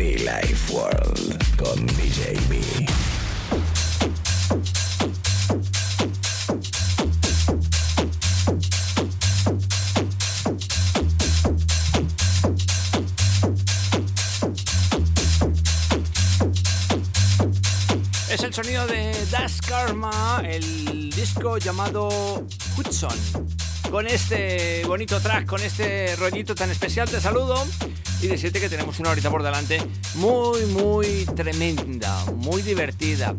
Life World con DJ B. Es el sonido de Das Karma, el disco llamado Hudson. Con este bonito track, con este rollito tan especial, te saludo y decirte que tenemos una horita por delante muy, muy tremenda, muy divertida.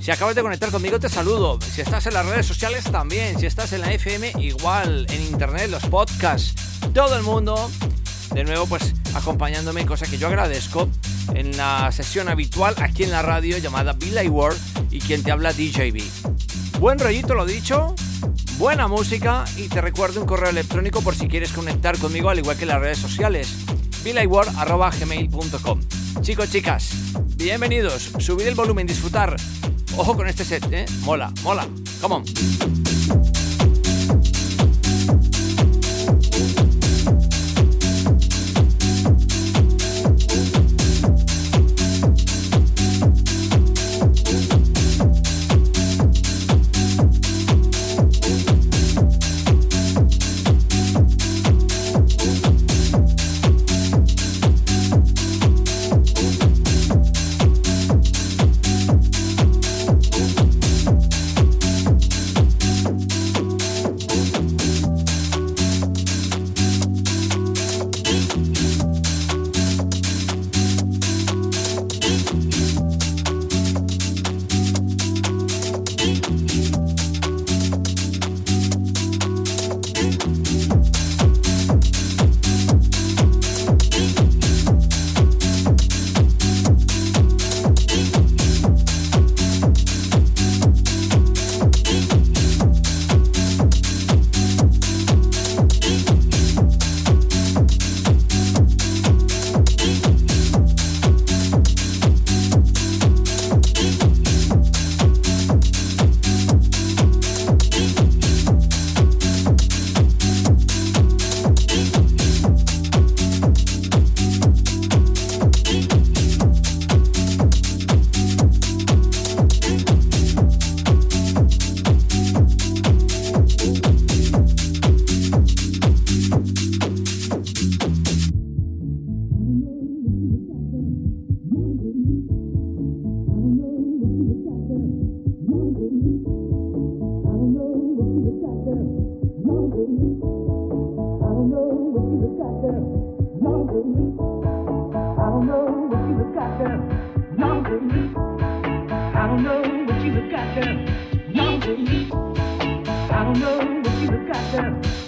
Si acabas de conectar conmigo, te saludo. Si estás en las redes sociales, también. Si estás en la FM, igual. En internet, los podcasts, todo el mundo. De nuevo, pues acompañándome, cosa que yo agradezco en la sesión habitual aquí en la radio llamada Billy World y quien te habla DJB. Buen rollito, lo dicho, buena música y te recuerdo un correo electrónico por si quieres conectar conmigo al igual que las redes sociales billyworld.gmail.com Chicos, chicas, bienvenidos, subid el volumen, disfrutar. Ojo con este set, ¿eh? Mola, mola, come on. all know what you got done.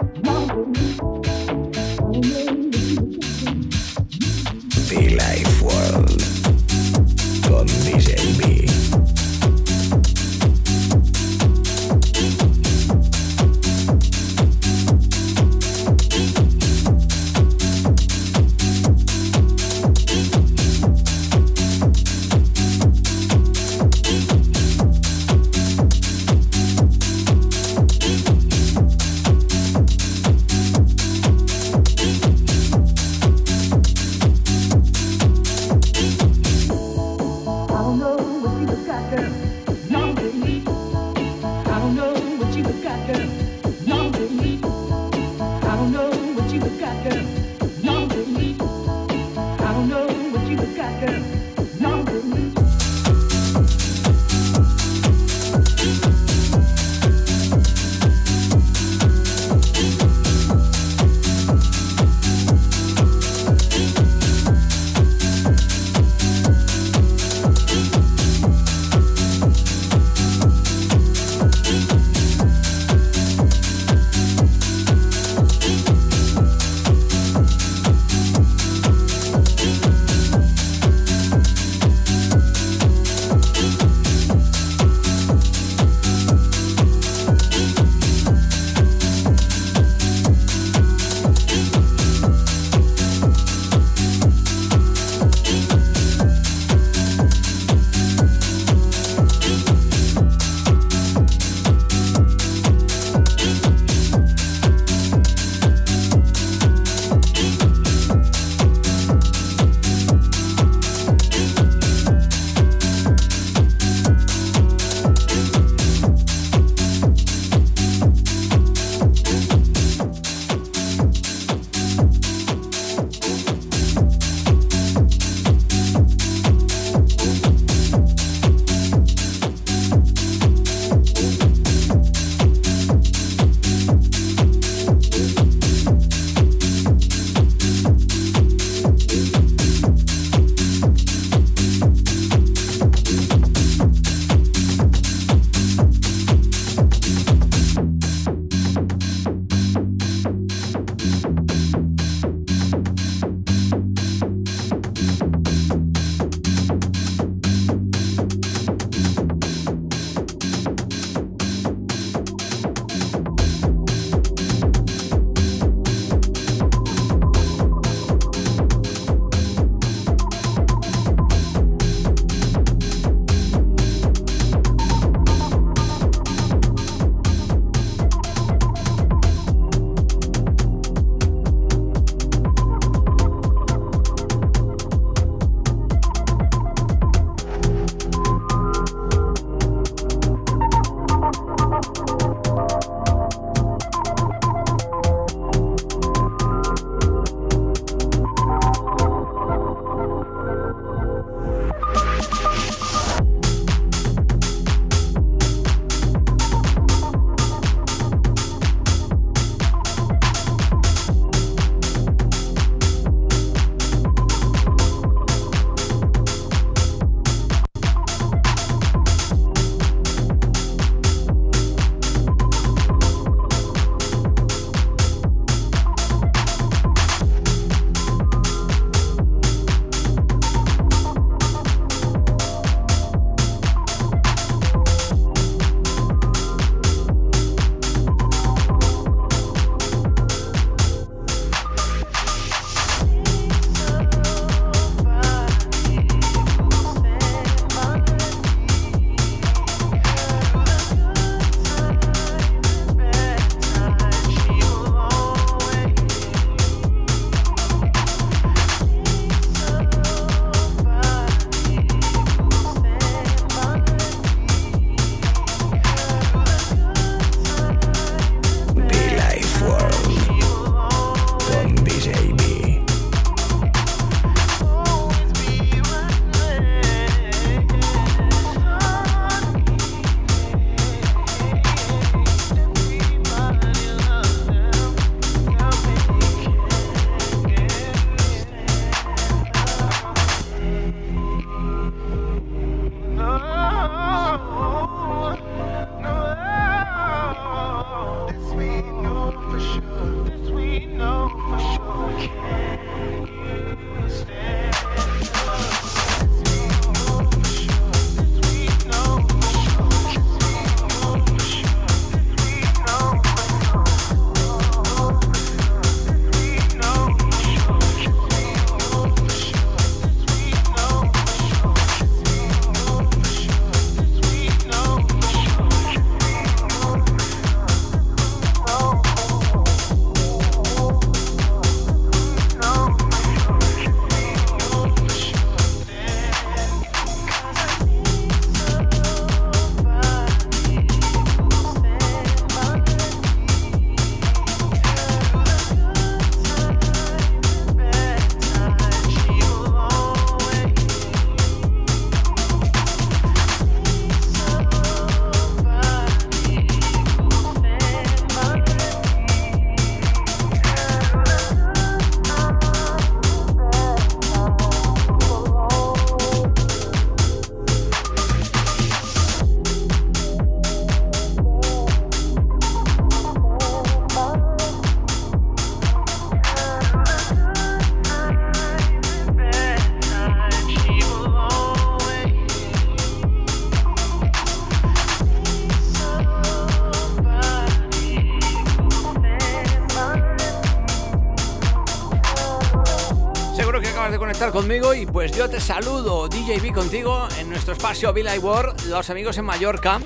Pues yo te saludo, DJB contigo en nuestro espacio Villa World, los amigos en Mallorca,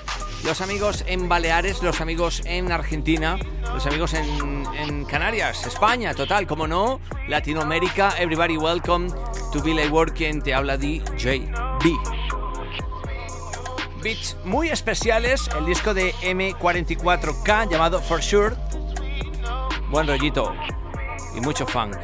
los amigos en Baleares, los amigos en Argentina, los amigos en, Canarias, España, total, como no, Latinoamérica, everybody welcome to Villa World, quien te habla DJB. Beats muy especiales, el disco de M44K llamado For Sure. Buen rollito y mucho funk.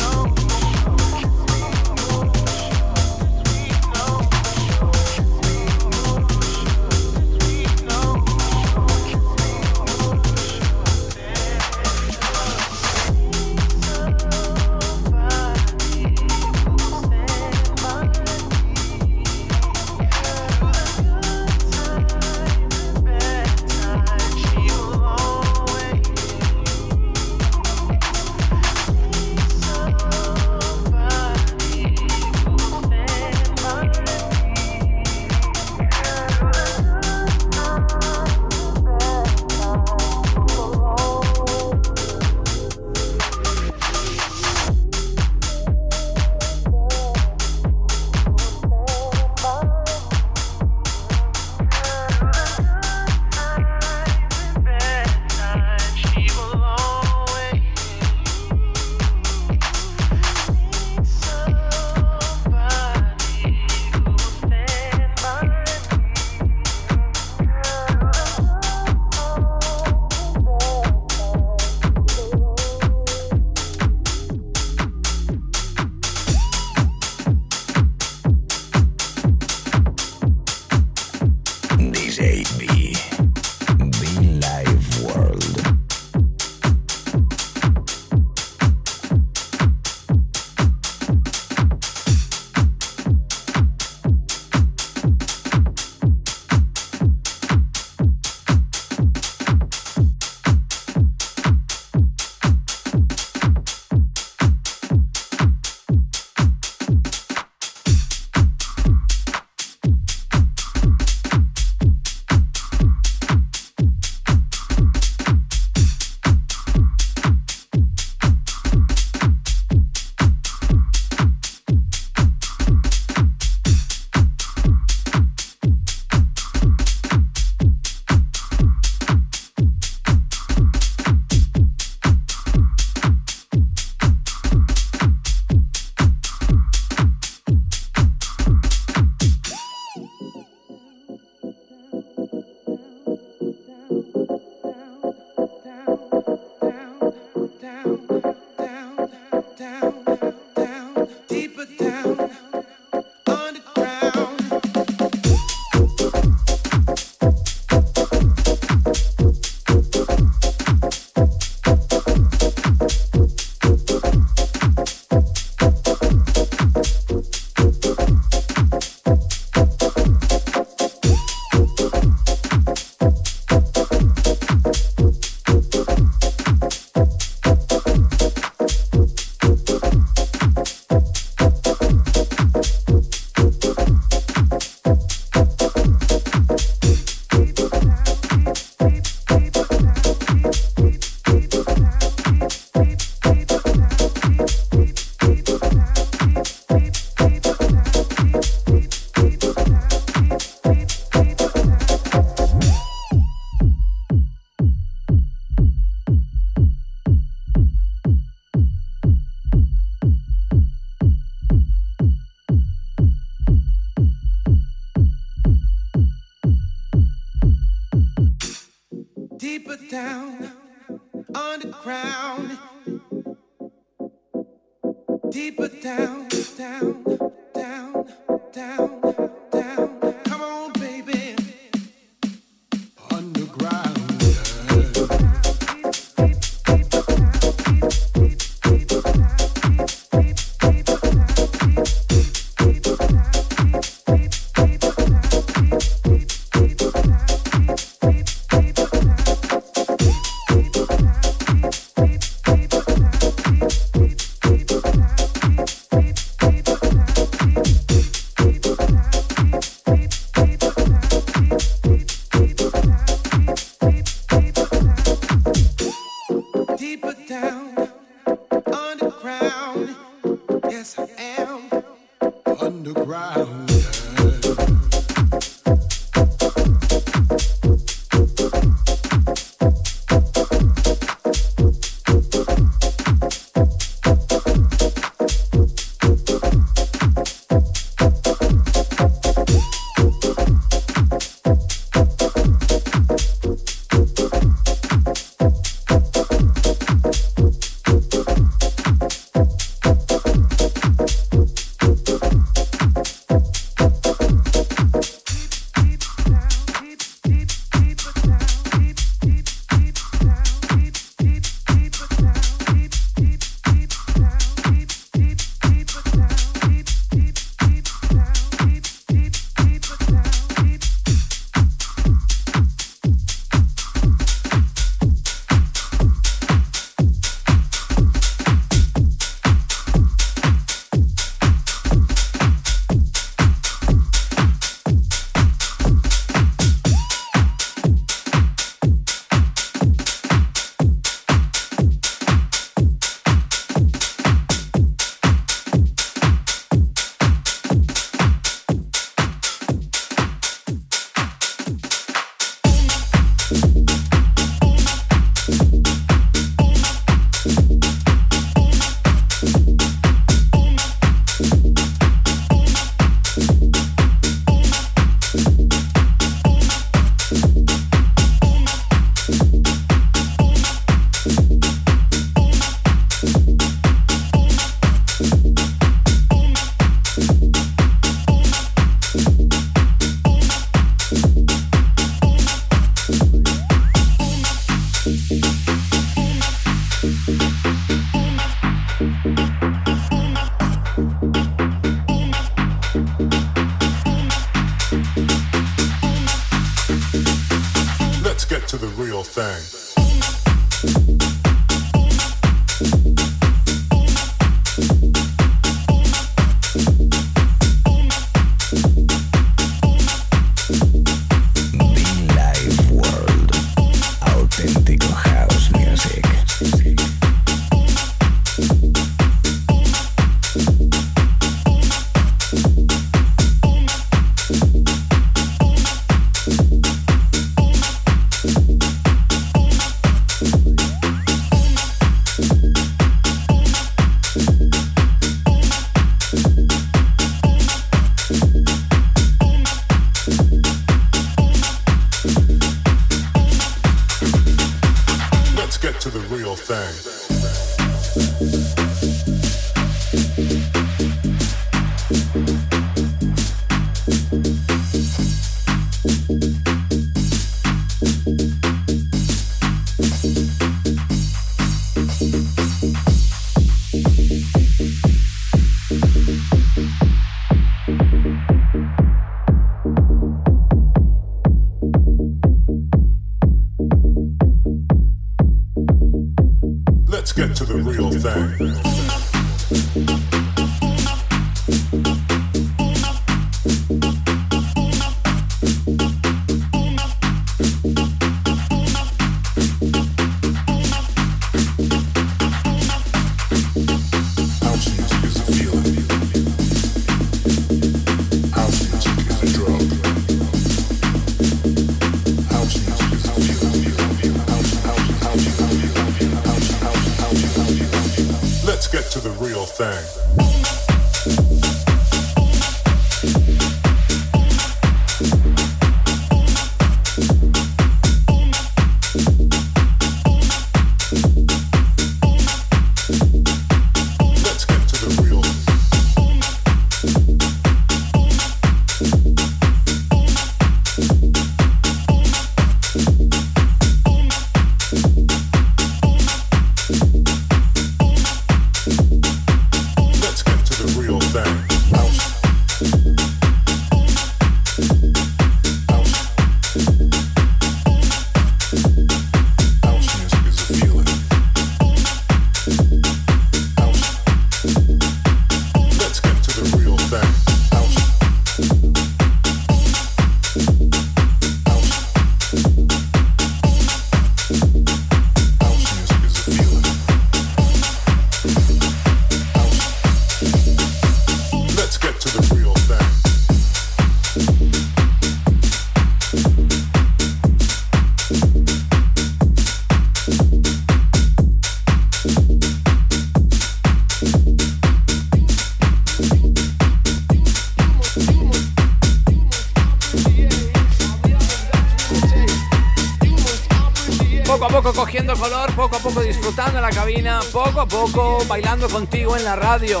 Poco a poco, bailando contigo en la radio.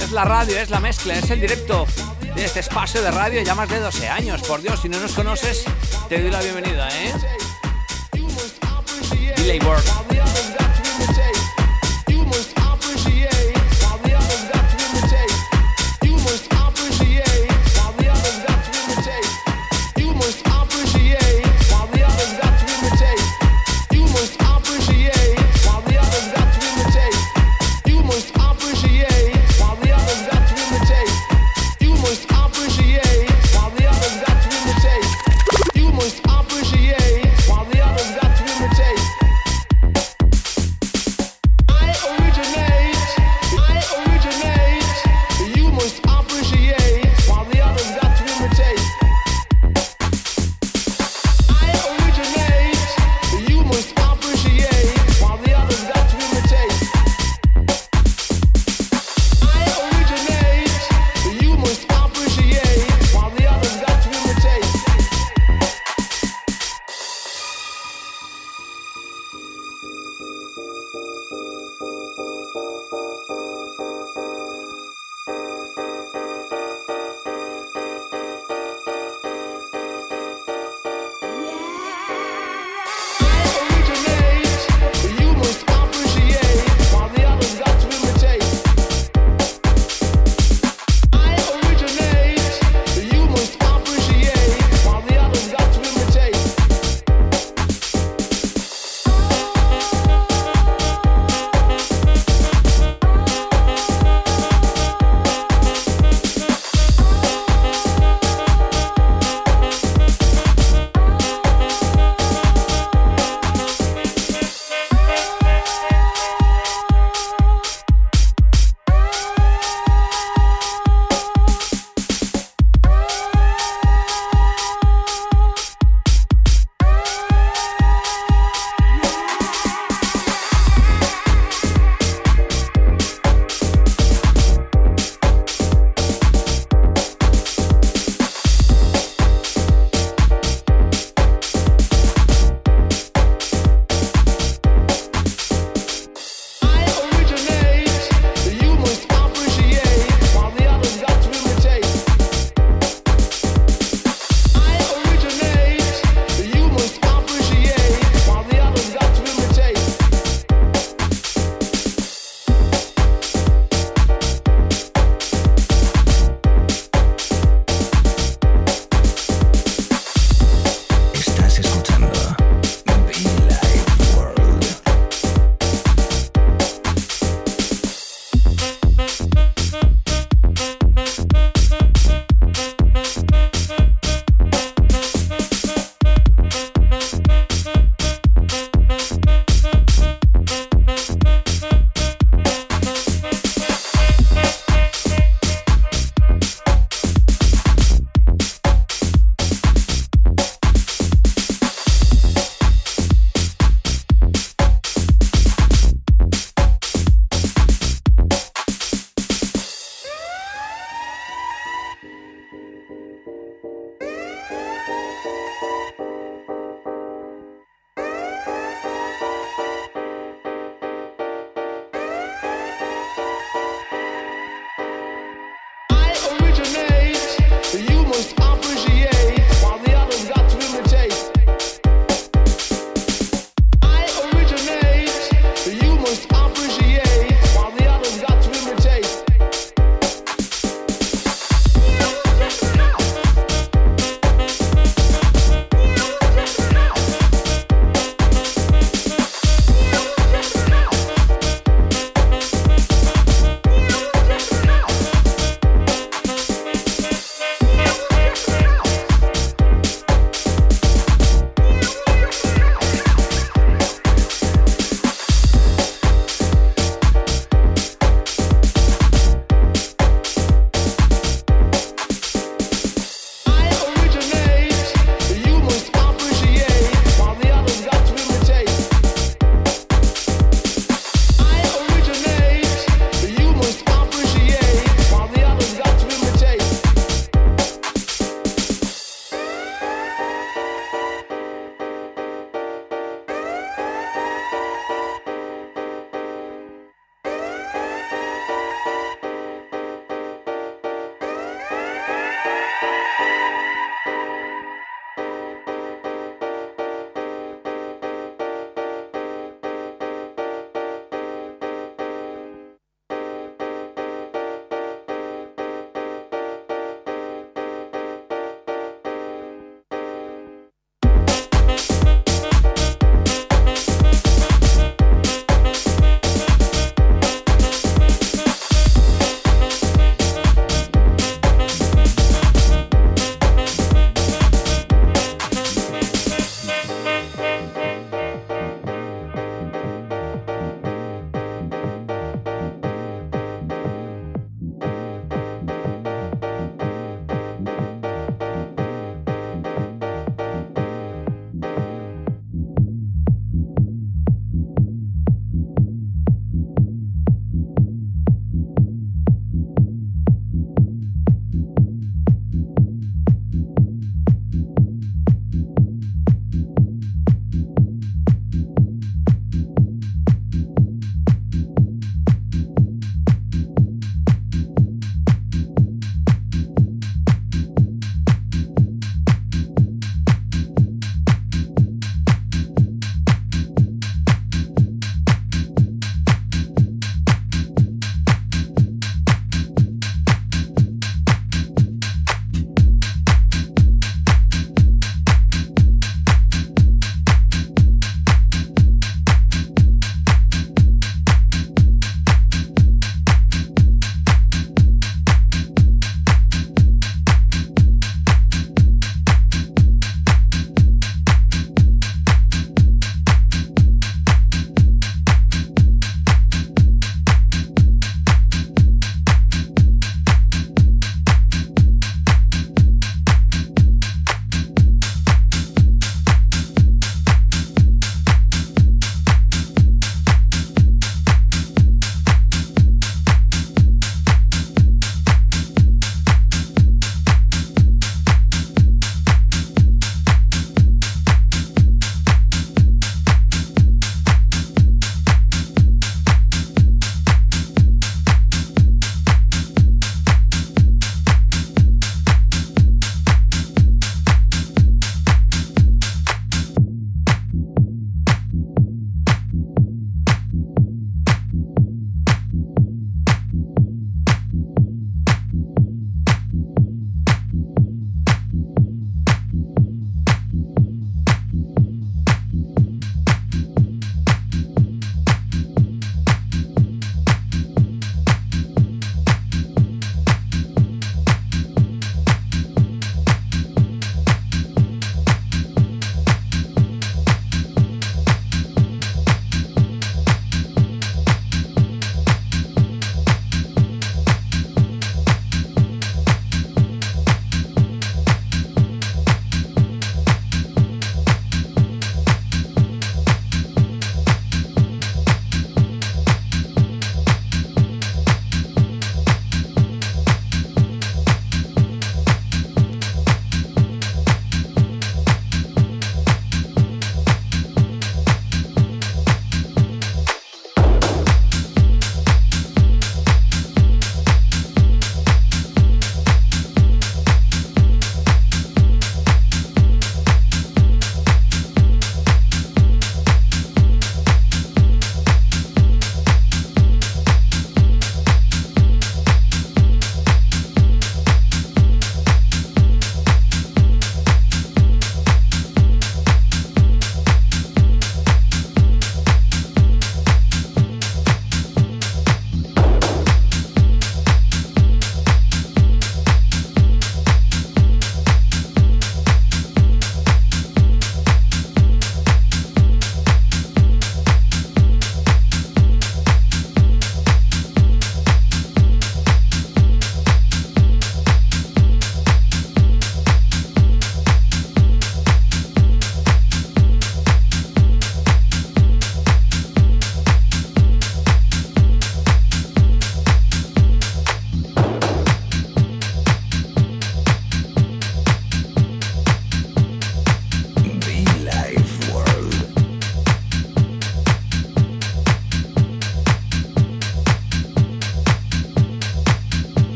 Es la radio, es la mezcla, es el directo de este espacio de radio ya más de 12 años. Por Dios, si no nos conoces, te doy la bienvenida, ¿eh?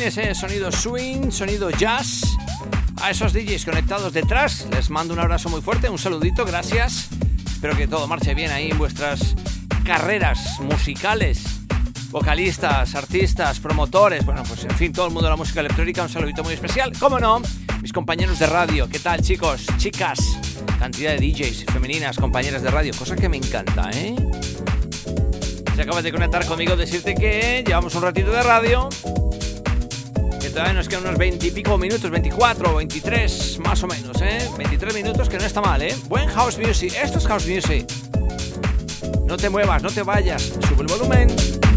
Ese sonido swing, sonido jazz. A esos DJs conectados detrás, les mando un abrazo muy fuerte, un saludito, gracias. Espero que todo marche bien ahí en vuestras carreras musicales, vocalistas, artistas, promotores, bueno, pues en fin, todo el mundo de la música electrónica, un saludito muy especial. ¿Cómo no? Mis compañeros de radio, ¿qué tal chicos, chicas? Cantidad de DJs femeninas, compañeras de radio, cosa que me encanta, ¿eh? Si acabas de conectar conmigo, decirte que llevamos un ratito de radio. Todavía nos quedan unos 20 y pico minutos, 24 o 23 más o menos, ¿eh? 23 minutos que no está mal, ¿eh? Buen house music. Esto es house music. No te muevas, no te vayas. Sube el volumen.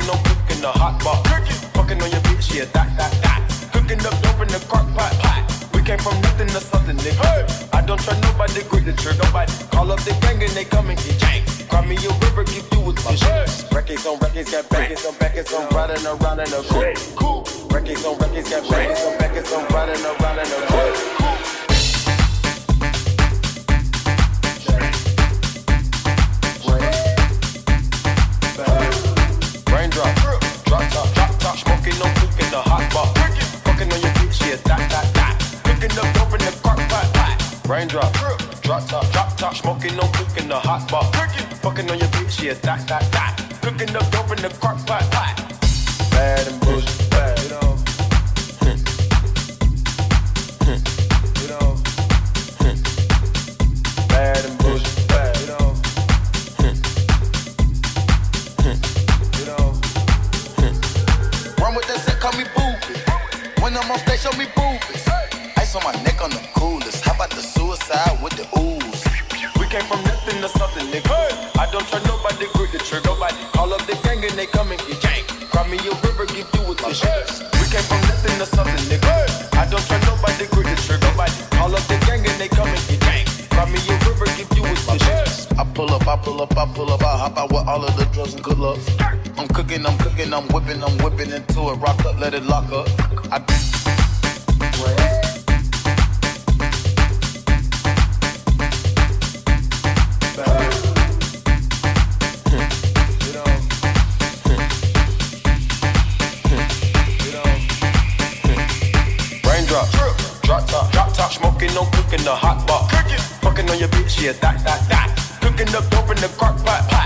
Smoking, no cooking the hot pot. Fucking on your bitch, yeah, that, that, that. Cooking up dope in the crock pot, pot. We came from nothing to something, nigga. I don't trust nobody, grip the trigger, nobody. Call up the gang and they come and get jank. Cry me a river, give you a fish. Records on records, got backers on backers, I'm riding around in a coupe. Records on records, got backers on backers, I'm riding around in a coupe. Raindrop, Raindrop, drop drop top, drop top, smoking, no cooking the hot pot. Fucking on your bitch, yeah, that, that, that. Cooking up dope in the crock pot, pot. Bad and bullshit, bad, you know. You know. Bad and bullshit, bad, you know. You know. Run with that set, call me. When I'm on stage, show me come and get jank. Cry me a river, give you a tissue. We came from nothing to something, nigga. I don't trust nobody, the trigger, nobody. Call up the gang and they come and get jank. Cry me a river, give you a tissue. I pull up, I pull up, I pull up, I hop out with all of the drugs and good luck. I'm cooking, I'm cooking, I'm whipping, I'm whipping into it. Rock up, let it lock up. I You smoking, cooking the hot pot. Fucking on your bitch, yeah, that, that, that. Cooking up dope in the crock pot,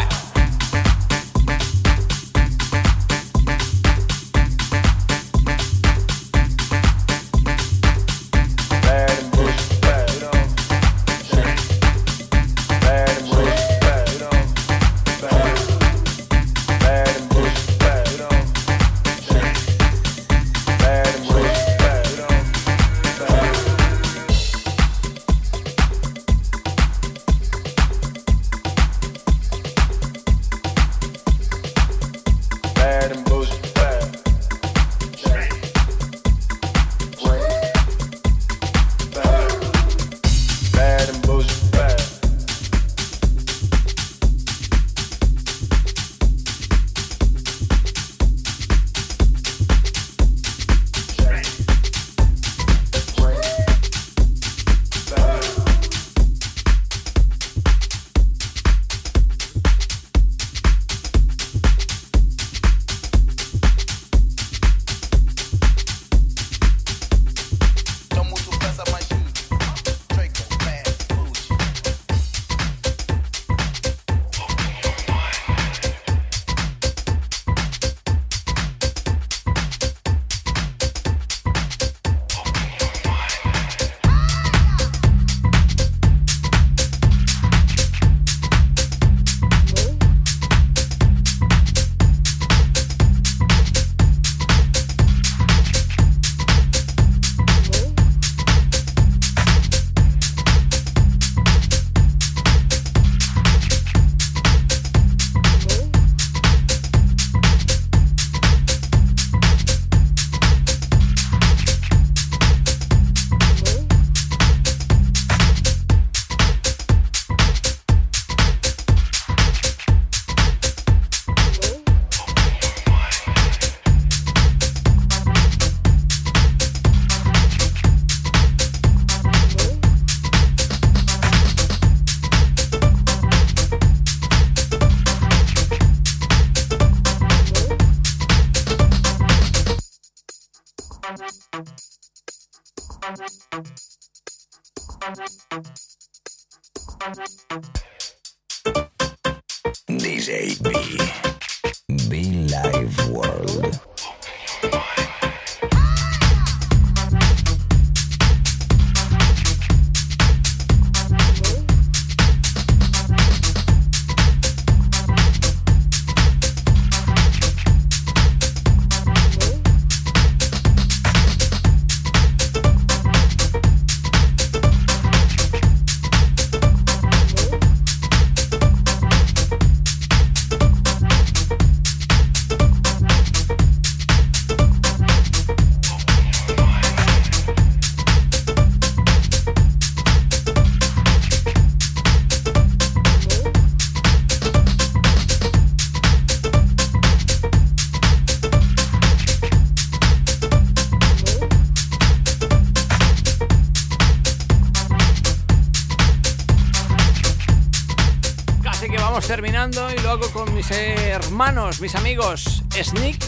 mis amigos Sneak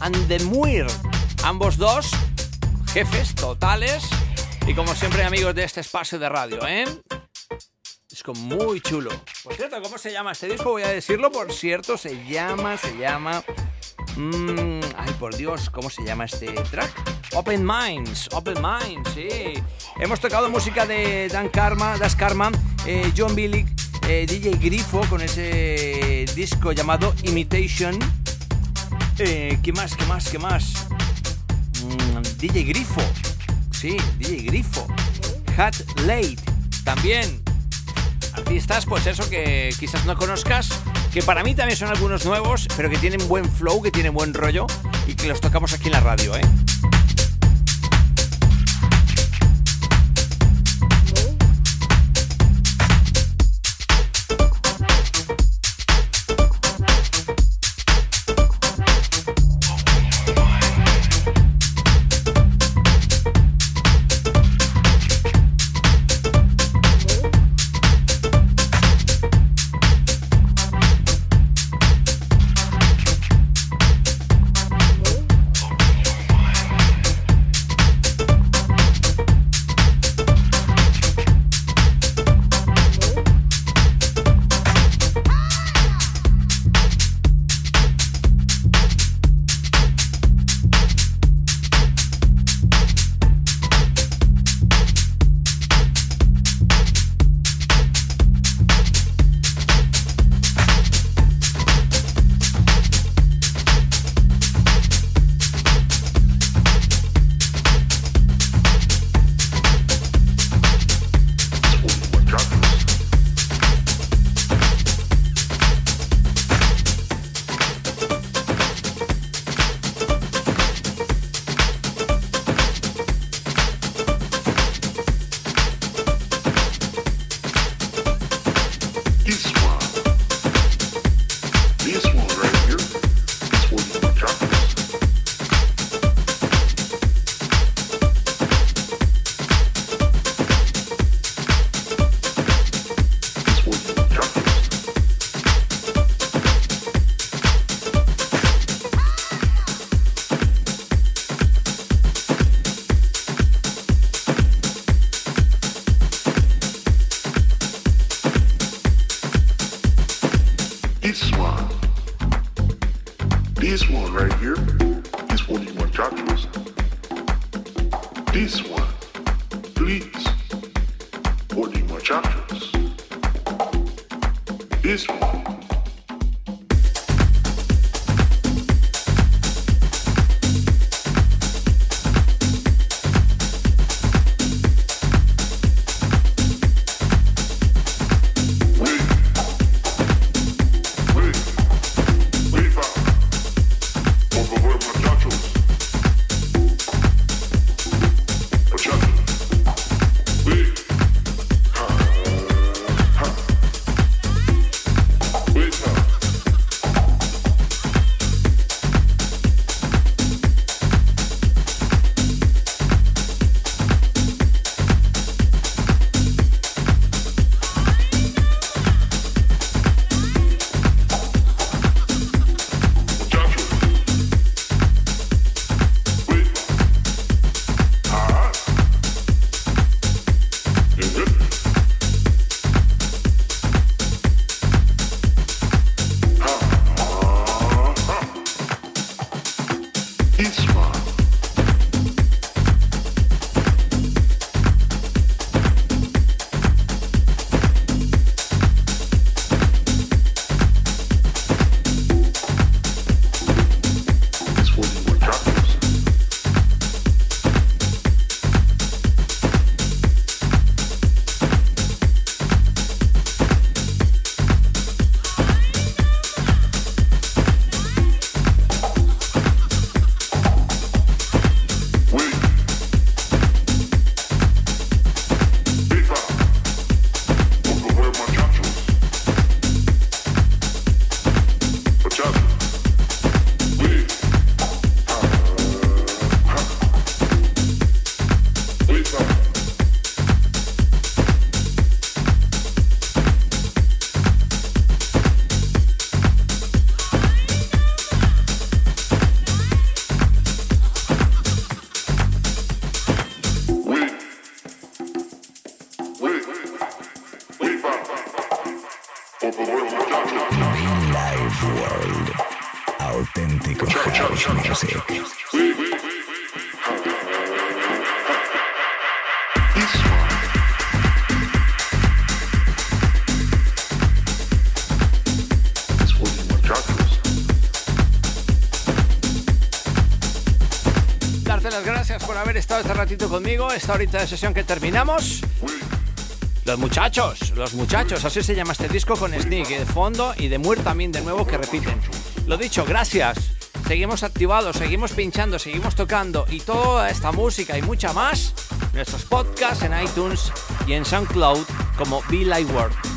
and the Muir. Ambos dos, jefes totales. Y como siempre, amigos de este espacio de radio, ¿eh? Disco muy chulo. Por cierto, ¿cómo se llama este disco? Voy a decirlo, por cierto, se llama, se llama... Mm, ay, por Dios, ¿cómo se llama este track? Open Minds, Open Minds, sí. Hemos tocado música de Dan Karma, Das Karma, eh, John Billick, eh, DJ Grifo con ese disco llamado Imitation. Eh, ¿Qué más? ¿Qué más? ¿Qué más? Mm, DJ Grifo. Sí, DJ Grifo. Hat Late. También. Artistas, pues eso que quizás no conozcas. Que para mí también son algunos nuevos, pero que tienen buen flow, que tienen buen rollo y que los tocamos aquí en la radio, ¿eh? Conmigo, esta horita de sesión que terminamos. Los muchachos, los muchachos, así se llama este disco con Sneak de fondo y de Muir también de nuevo que repiten. Lo dicho, gracias. Seguimos activados, seguimos pinchando, seguimos tocando y toda esta música y mucha más. Nuestros podcasts en iTunes y en SoundCloud como Be Light World.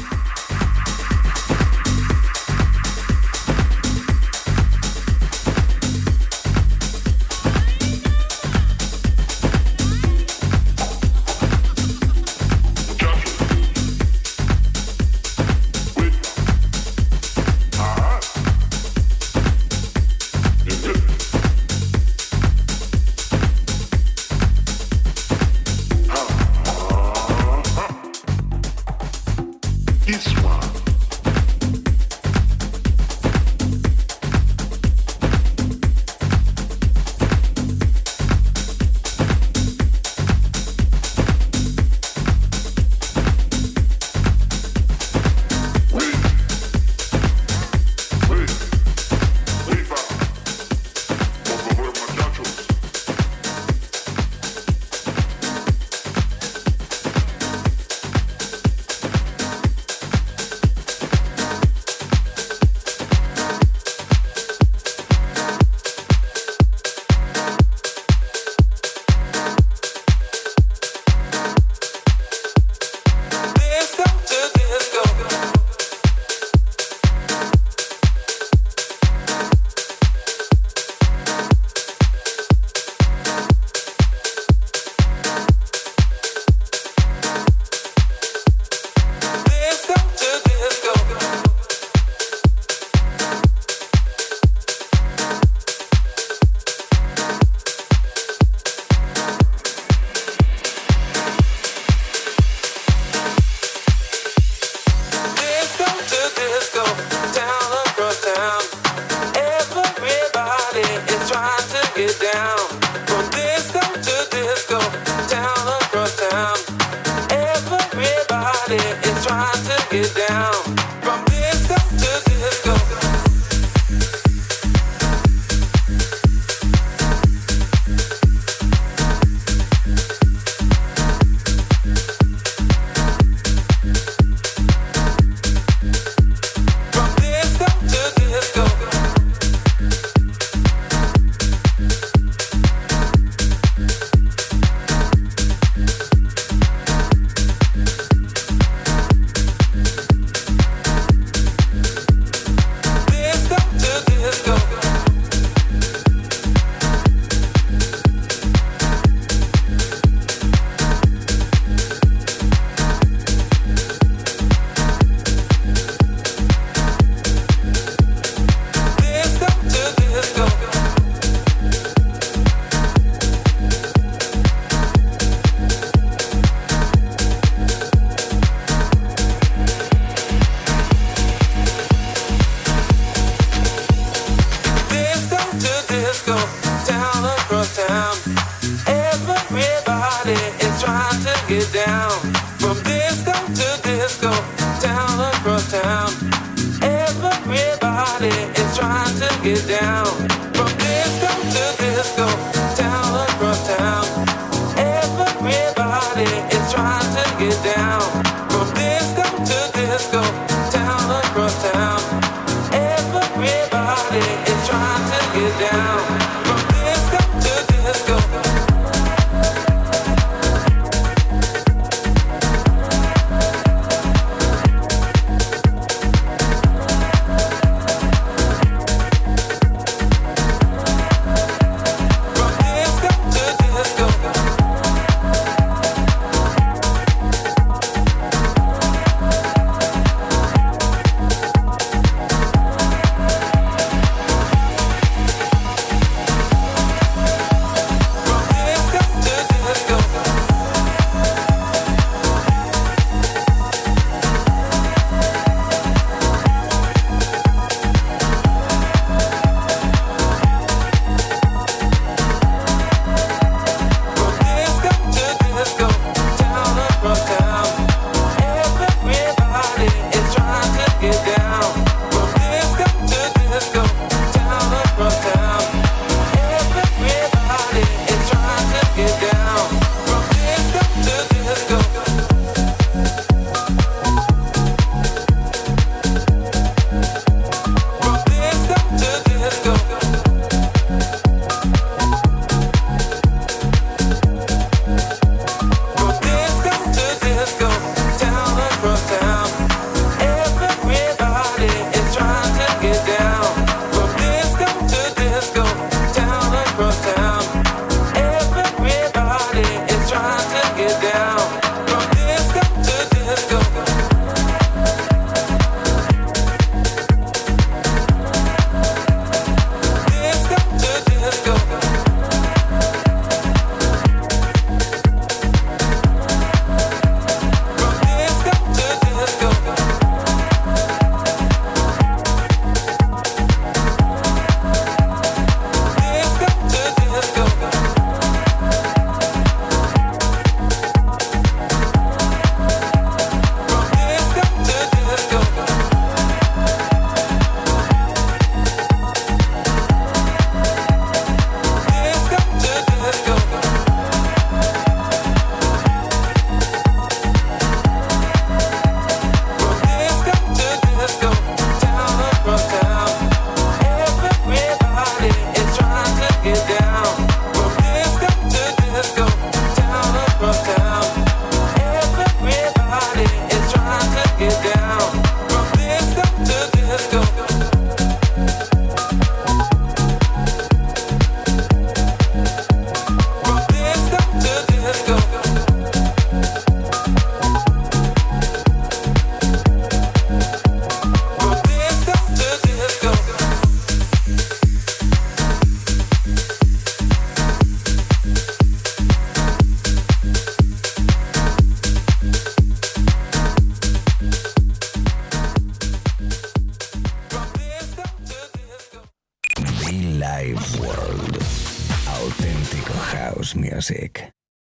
down across town. Everybody is trying to get down. From disco to disco, town across town. Everybody is trying to get down. From disco to disco, town across town. Everybody is trying to get down.